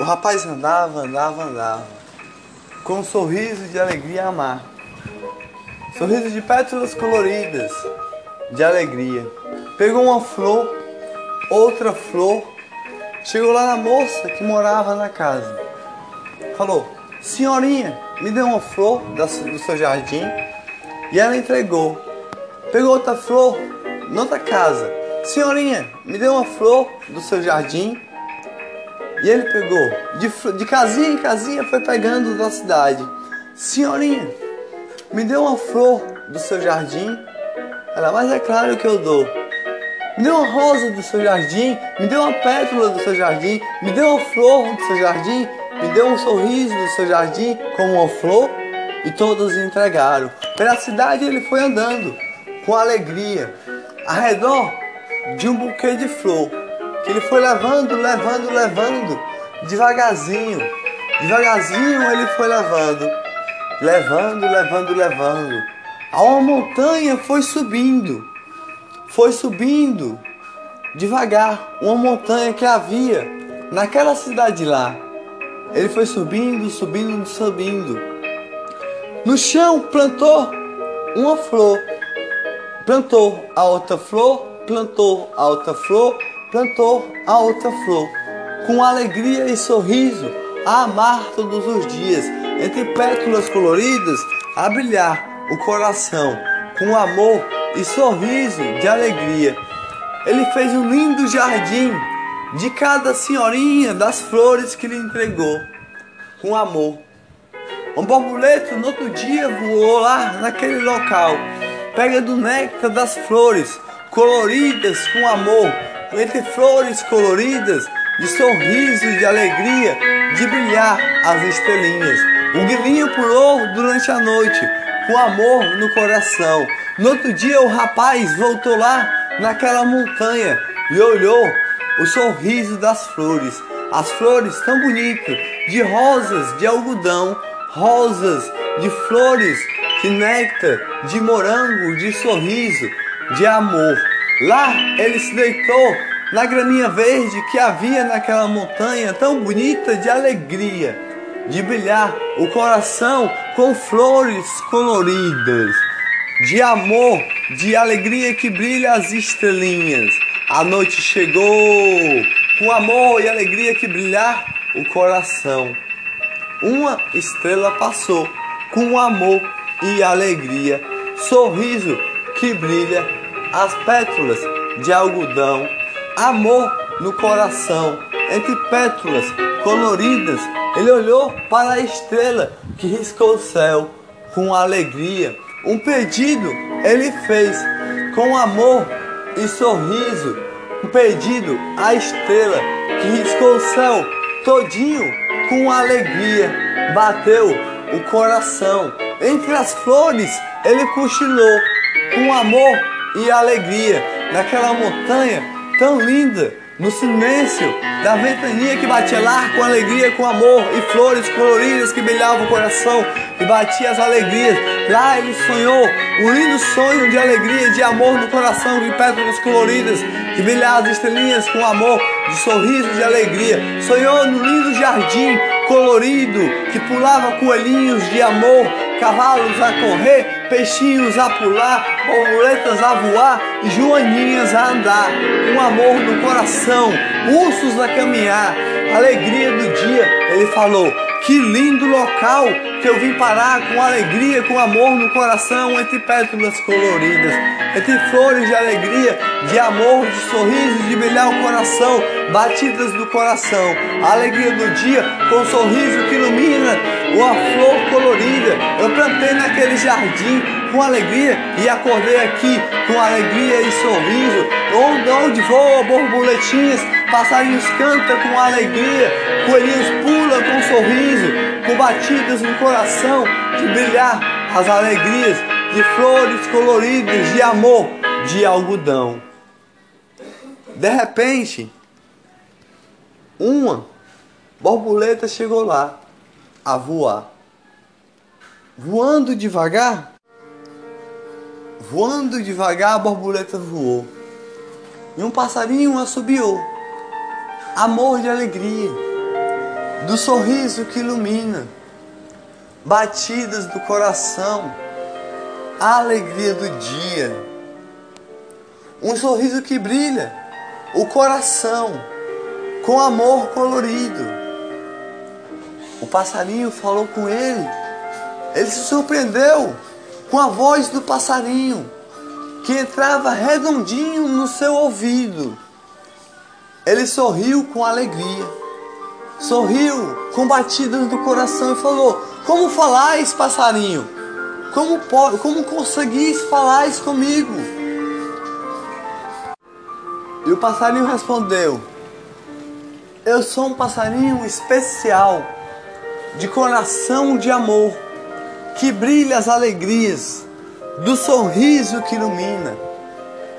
O rapaz andava, andava, andava, com um sorriso de alegria a amar. Sorriso de pétalas coloridas, de alegria. Pegou uma flor, outra flor, chegou lá na moça que morava na casa. Falou: Senhorinha, me dê uma flor do seu jardim. E ela entregou. Pegou outra flor, noutra casa. Senhorinha, me dê uma flor do seu jardim. E ele pegou, de, de casinha em casinha foi pegando da cidade. Senhorinha, me dê uma flor do seu jardim. Ela, mas é claro que eu dou. Me dê uma rosa do seu jardim, me dê uma pétala do seu jardim, me dê uma flor do seu jardim, me dê um sorriso do seu jardim como uma flor. E todos entregaram. Pela cidade ele foi andando com alegria, ao redor de um buquê de flor, que ele foi levando, levando, levando, devagarzinho. Devagarzinho ele foi levando, levando, levando, levando. A uma montanha foi subindo, foi subindo devagar, uma montanha que havia naquela cidade lá. Ele foi subindo, subindo, subindo. No chão plantou uma flor, plantou a outra flor, plantou a outra flor, plantou a outra flor, com alegria e sorriso, a amar todos os dias, entre pétalas coloridas, a brilhar o coração, com amor e sorriso de alegria. Ele fez um lindo jardim de cada senhorinha das flores que lhe entregou, com amor. Um borboleta no outro dia voou lá naquele local, pega do néctar das flores, coloridas com amor, entre flores coloridas, de sorriso, de alegria, de brilhar as estrelinhas. Um grilinho pulou durante a noite, com amor no coração. No outro dia o rapaz voltou lá naquela montanha e olhou o sorriso das flores. As flores tão bonitas, de rosas, de algodão, rosas, de flores, de néctar, de morango, de sorriso, de amor. Lá ele se deitou na graminha verde que havia naquela montanha tão bonita de alegria, de brilhar o coração com flores coloridas, de amor, de alegria que brilha as estrelinhas. A noite chegou, com amor e alegria que brilhar o coração. Uma estrela passou, com amor e alegria, sorriso que brilha as pétalas de algodão, amor no coração, entre pétalas coloridas, ele olhou para a estrela que riscou o céu com alegria. Um pedido ele fez com amor e sorriso. Um pedido à estrela que riscou o céu todinho com alegria. Bateu o coração. Entre as flores ele cochilou com amor e alegria naquela montanha tão linda, no silêncio da ventania que batia lá com alegria, com amor e flores coloridas que brilhavam o coração e batia as alegrias. Lá ele sonhou um lindo sonho de alegria, de amor no coração, de pétalas coloridas que brilhavam as estrelinhas com amor, de sorriso de alegria. Sonhou no lindo jardim colorido que pulava coelhinhos de amor, cavalos a correr peixinhos a pular, borboletas a voar e joaninhas a andar, com amor no coração, ursos a caminhar, alegria do dia, ele falou. Que lindo local que eu vim parar com alegria, com amor no coração, entre pétalas coloridas, entre flores de alegria, de amor, de sorriso, de brilhar o coração, batidas do coração, a alegria do dia com um sorriso que ilumina uma flor colorida. Eu plantei naquele jardim com alegria e acordei aqui com alegria e sorriso. Onde, onde voa borboletinhas, passarinhos cantam com alegria, coelhinhos pulam com sorriso, com batidas no coração, de brilhar as alegrias de flores coloridas, de amor, de algodão. De repente, uma borboleta chegou lá a voar. Voando devagar, voando devagar, a borboleta voou. E um passarinho assobiou. Amor de alegria. do sorriso que ilumina, batidas do coração, a alegria do dia. Um sorriso que brilha o coração com amor colorido. O passarinho falou com ele. Ele se surpreendeu com a voz do passarinho que entrava redondinho no seu ouvido. Ele sorriu com alegria, sorriu com batidas do coração e falou: Como falais, passarinho? Como, como conseguis falar comigo? E o passarinho respondeu: Eu sou um passarinho especial, de coração de amor, que brilha as alegrias do sorriso que ilumina,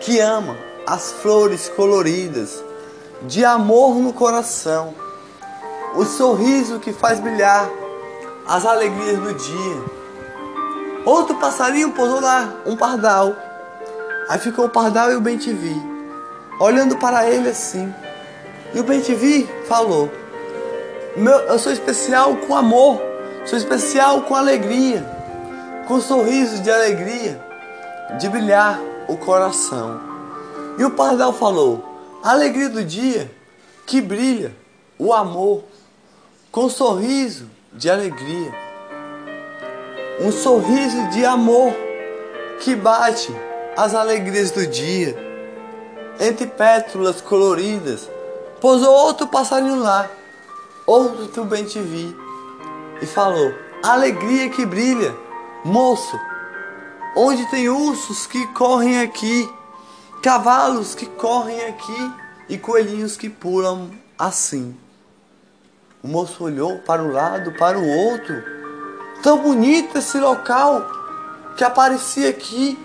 que ama as flores coloridas, de amor no coração, o sorriso que faz brilhar as alegrias do dia. Outro passarinho pousou lá, um pardal. Aí ficou o pardal e o bem-te-vi, olhando para ele assim. E o bem-te-vi falou: Eu sou especial com amor, sou especial com alegria com sorrisos de alegria, de brilhar o coração. E o pardal falou: a alegria do dia que brilha o amor, com sorriso de alegria. Um sorriso de amor que bate as alegrias do dia. Entre pétalas coloridas, pousou outro passarinho lá, outro bem te vi, e falou: alegria que brilha Moço, onde tem ursos que correm aqui, cavalos que correm aqui e coelhinhos que pulam assim. O moço olhou para um lado, para o outro. Tão bonito esse local que aparecia aqui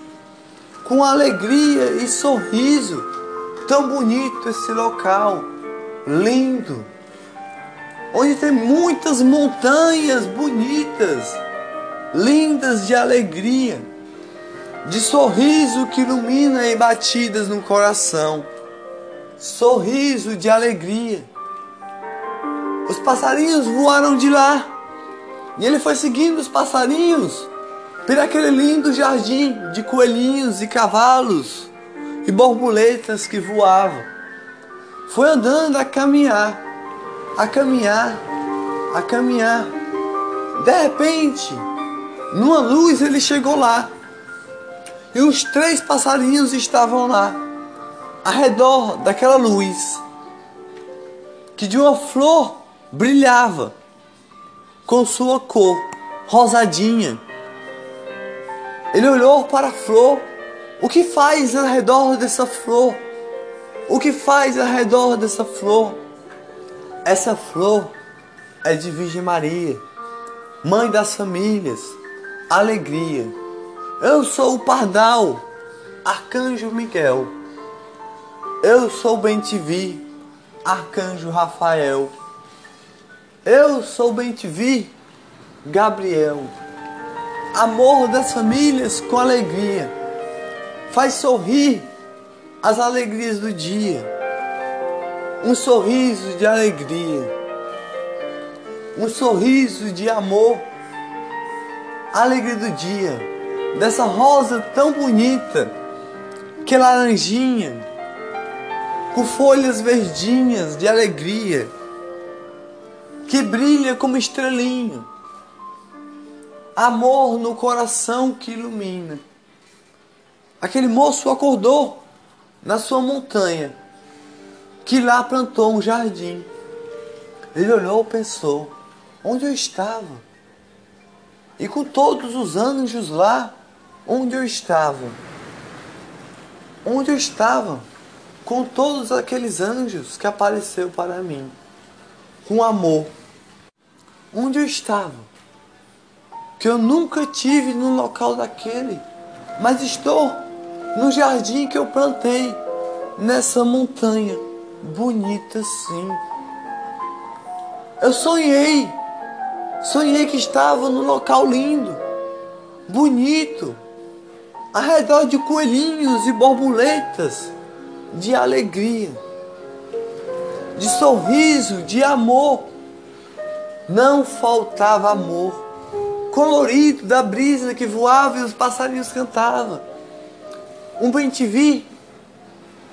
com alegria e sorriso. Tão bonito esse local, lindo, onde tem muitas montanhas bonitas lindas de alegria, de sorriso que ilumina e batidas no coração. Sorriso de alegria. Os passarinhos voaram de lá e ele foi seguindo os passarinhos por aquele lindo jardim de coelhinhos e cavalos e borboletas que voavam. Foi andando a caminhar, a caminhar, a caminhar. De repente, numa luz ele chegou lá. E os três passarinhos estavam lá, ao redor daquela luz, que de uma flor brilhava com sua cor rosadinha. Ele olhou para a flor. O que faz ao redor dessa flor? O que faz ao redor dessa flor? Essa flor é de Virgem Maria, mãe das famílias alegria. Eu sou o pardal, arcanjo Miguel. Eu sou Bentivi, arcanjo Rafael. Eu sou Bentivi, Gabriel. Amor das famílias com alegria. Faz sorrir as alegrias do dia. Um sorriso de alegria. Um sorriso de amor. Alegria do dia, dessa rosa tão bonita, que é laranjinha, com folhas verdinhas de alegria, que brilha como estrelinho, amor no coração que ilumina. Aquele moço acordou na sua montanha, que lá plantou um jardim. Ele olhou e pensou: onde eu estava? e com todos os anjos lá onde eu estava. Onde eu estava, com todos aqueles anjos que apareceu para mim, com amor. Onde eu estava, que eu nunca tive no local daquele, mas estou no jardim que eu plantei, nessa montanha bonita sim. Eu sonhei Sonhei que estava num local lindo, bonito, ao redor de coelhinhos e borboletas, de alegria, de sorriso, de amor, não faltava amor, colorido da brisa que voava e os passarinhos cantavam. Um bem-te-vi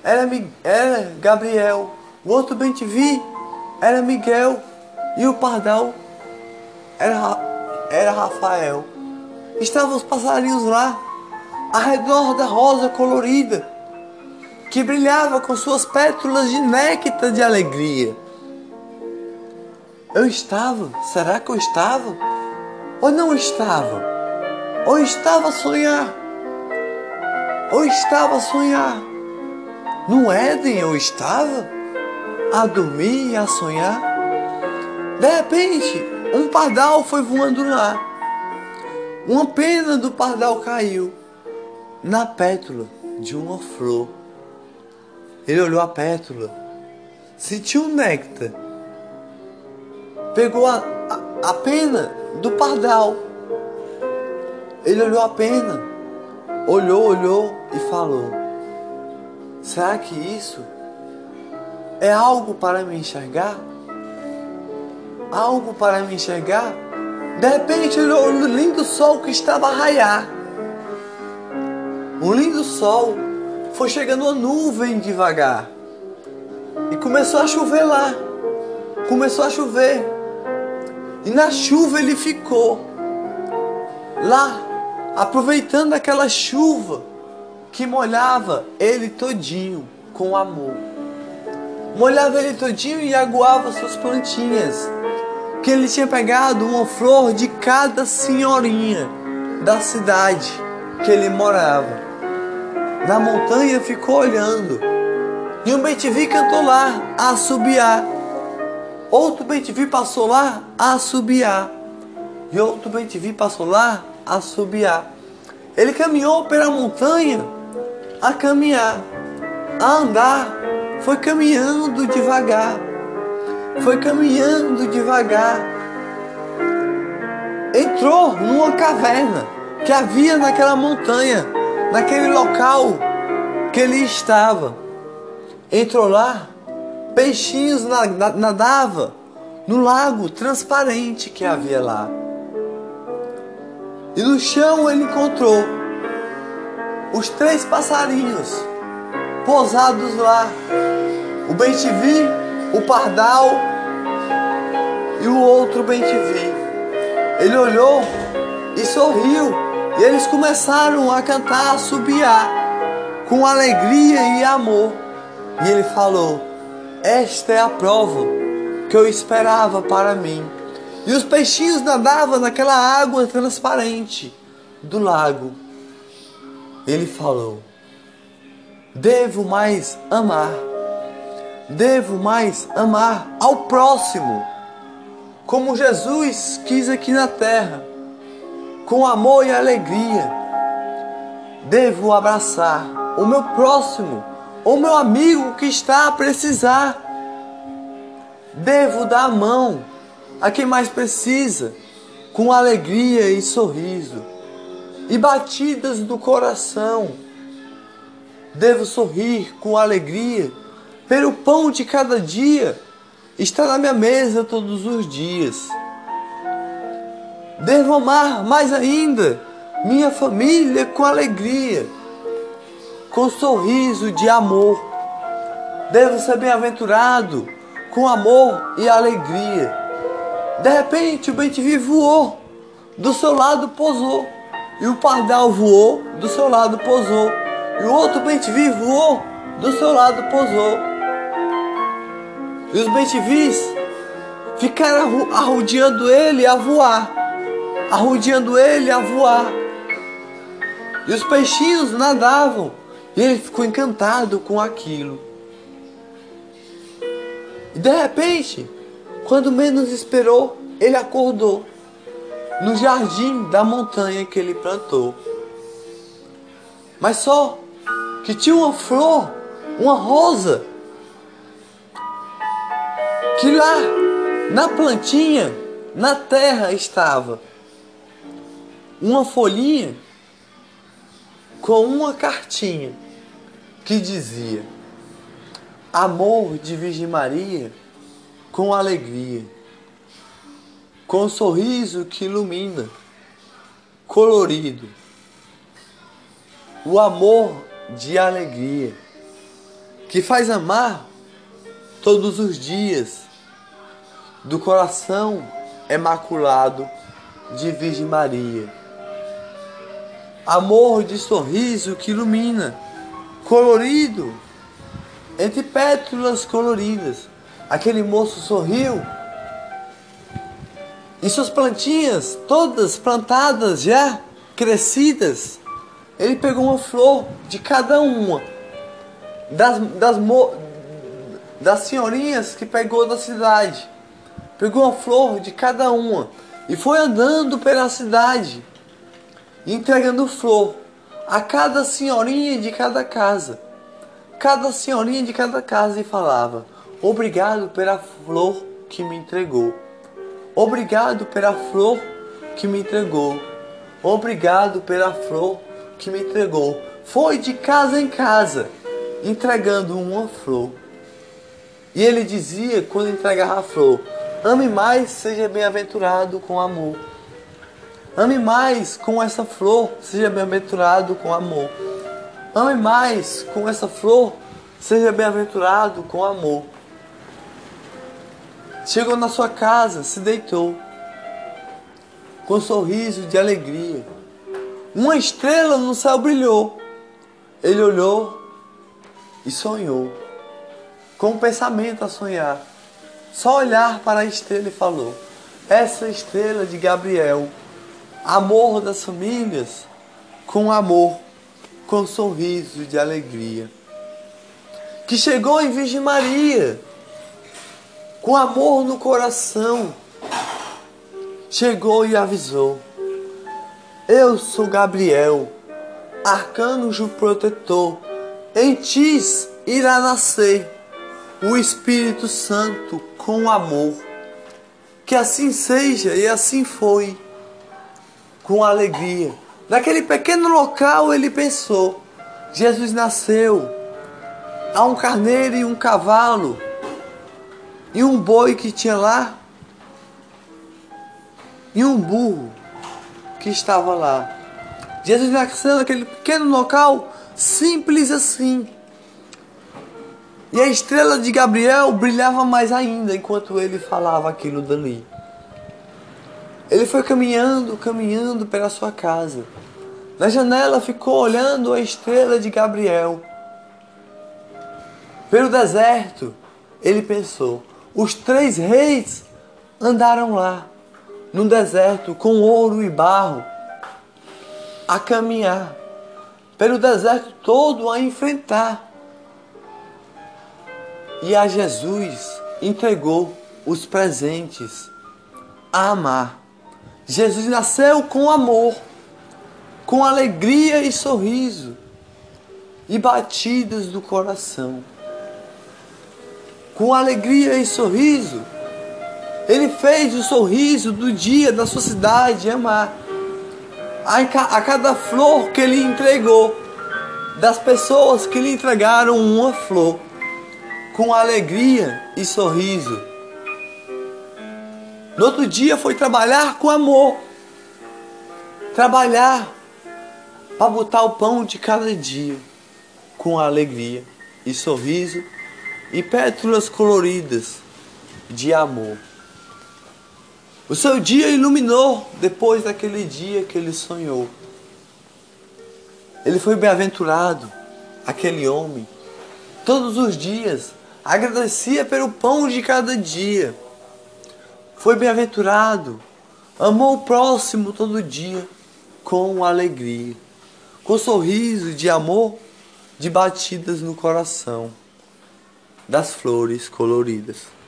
era, era Gabriel, o outro bem-te-vi era Miguel e o pardal era, era Rafael. Estavam os passarinhos lá, ao redor da rosa colorida, que brilhava com suas pétalas de néctar de alegria. Eu estava, será que eu estava? Ou não estava? Ou estava a sonhar? Ou estava a sonhar? No Éden eu estava a dormir e a sonhar. De repente, um pardal foi voando lá. Uma pena do pardal caiu na pétula de uma flor. Ele olhou a pétula, sentiu o néctar, pegou a, a, a pena do pardal. Ele olhou a pena, olhou, olhou e falou: Será que isso é algo para me enxergar? Algo para me enxergar? De repente o lindo sol que estava a raiar. Um lindo sol foi chegando uma nuvem devagar. E começou a chover lá. Começou a chover. E na chuva ele ficou. Lá, aproveitando aquela chuva que molhava ele todinho com amor. Molhava ele todinho e aguava suas plantinhas. Que ele tinha pegado uma flor de cada senhorinha da cidade que ele morava. Na montanha ficou olhando. E um bem-te-vi cantou lá, a assobiar. Outro bem-te-vi passou lá, a assobiar. E outro bem-te-vi passou lá, a assobiar. Ele caminhou pela montanha a caminhar, a andar, foi caminhando devagar, foi caminhando devagar. Entrou numa caverna que havia naquela montanha, naquele local que ele estava. Entrou lá, peixinhos nadavam no lago transparente que havia lá. E no chão ele encontrou os três passarinhos pousados lá. O bem-te-vi, o pardal e o outro bem-te-vi. Ele olhou e sorriu, e eles começaram a cantar, a subiar com alegria e amor. E ele falou: Esta é a prova que eu esperava para mim. E os peixinhos nadavam naquela água transparente do lago ele falou: Devo mais amar, devo mais amar ao próximo, como Jesus quis aqui na terra, com amor e alegria. Devo abraçar o meu próximo, o meu amigo que está a precisar. Devo dar a mão a quem mais precisa, com alegria e sorriso e batidas do coração. Devo sorrir com alegria pelo pão de cada dia está na minha mesa todos os dias. Devo amar mais ainda minha família com alegria, com sorriso de amor. Devo ser bem-aventurado com amor e alegria. De repente o bem-te-vi voou, do seu lado pousou e o pardal voou, do seu lado pousou. E o outro bem-te-vi voou, do seu lado pousou. E os bem-te-vis ficaram arrodeando ele a voar, arrodeando ele a voar. E os peixinhos nadavam, e ele ficou encantado com aquilo. E de repente, quando menos esperou, ele acordou no jardim da montanha que ele plantou. Mas só que tinha uma flor, uma rosa, que lá na plantinha, na terra estava uma folhinha com uma cartinha que dizia: Amor de Virgem Maria com alegria. Com um sorriso que ilumina, colorido, o amor de alegria, que faz amar todos os dias, do coração imaculado de Virgem Maria. Amor de sorriso que ilumina, colorido, entre pétalas coloridas. Aquele moço sorriu e suas plantinhas, todas plantadas já, crescidas, ele pegou uma flor de cada uma das, das, das senhorinhas que pegou da cidade. Pegou uma flor de cada uma e foi andando pela cidade, entregando flor a cada senhorinha de cada casa. Cada senhorinha de cada casa e falava: Obrigado pela flor que me entregou. Obrigado pela flor que me entregou. Obrigado pela flor que me entregou. Foi de casa em casa, entregando uma flor. E ele dizia, quando entregava a flor: Ame mais, seja bem-aventurado com amor. Ame mais com essa flor, seja bem-aventurado com amor. Ame mais com essa flor, seja bem-aventurado com amor. Chegou na sua casa, se deitou, com um sorriso de alegria. Uma estrela no céu brilhou. Ele olhou e sonhou, com um pensamento a sonhar. Só olhar para a estrela e falou: Essa estrela de Gabriel, amor das famílias, com amor, com um sorriso de alegria. Que chegou em Virgem Maria com amor no coração, chegou e avisou: Eu sou Gabriel, arcanjo protetor, em ti irá nascer o Espírito Santo com amor. Que assim seja, e assim foi, com alegria. Naquele pequeno local ele pensou: Jesus nasceu, há um carneiro e um cavalo e um boi que tinha lá, e um burro que estava lá. Jesus nasceu naquele pequeno local, simples assim. E a estrela de Gabriel brilhava mais ainda enquanto ele falava aquilo dali. Ele foi caminhando, caminhando pela sua casa. Na janela ficou olhando a estrela de Gabriel. Pelo deserto, ele pensou: os três reis andaram lá, no deserto, com ouro e barro, a caminhar, pelo deserto todo a enfrentar. E a Jesus entregou os presentes a amar. Jesus nasceu com amor, com alegria e sorriso e batidas do coração com alegria e sorriso. Ele fez o sorriso do dia da sua cidade amar. A cada flor que ele entregou, das pessoas que lhe entregaram uma flor, com alegria e sorriso. No outro dia foi trabalhar com amor, trabalhar para botar o pão de cada dia, com alegria e sorriso e pétalas coloridas de amor. O seu dia iluminou depois daquele dia que ele sonhou. Ele foi bem-aventurado, aquele homem. Todos os dias agradecia pelo pão de cada dia. Foi bem-aventurado, amou o próximo todo dia com alegria, com sorriso de amor, de batidas no coração das flores coloridas.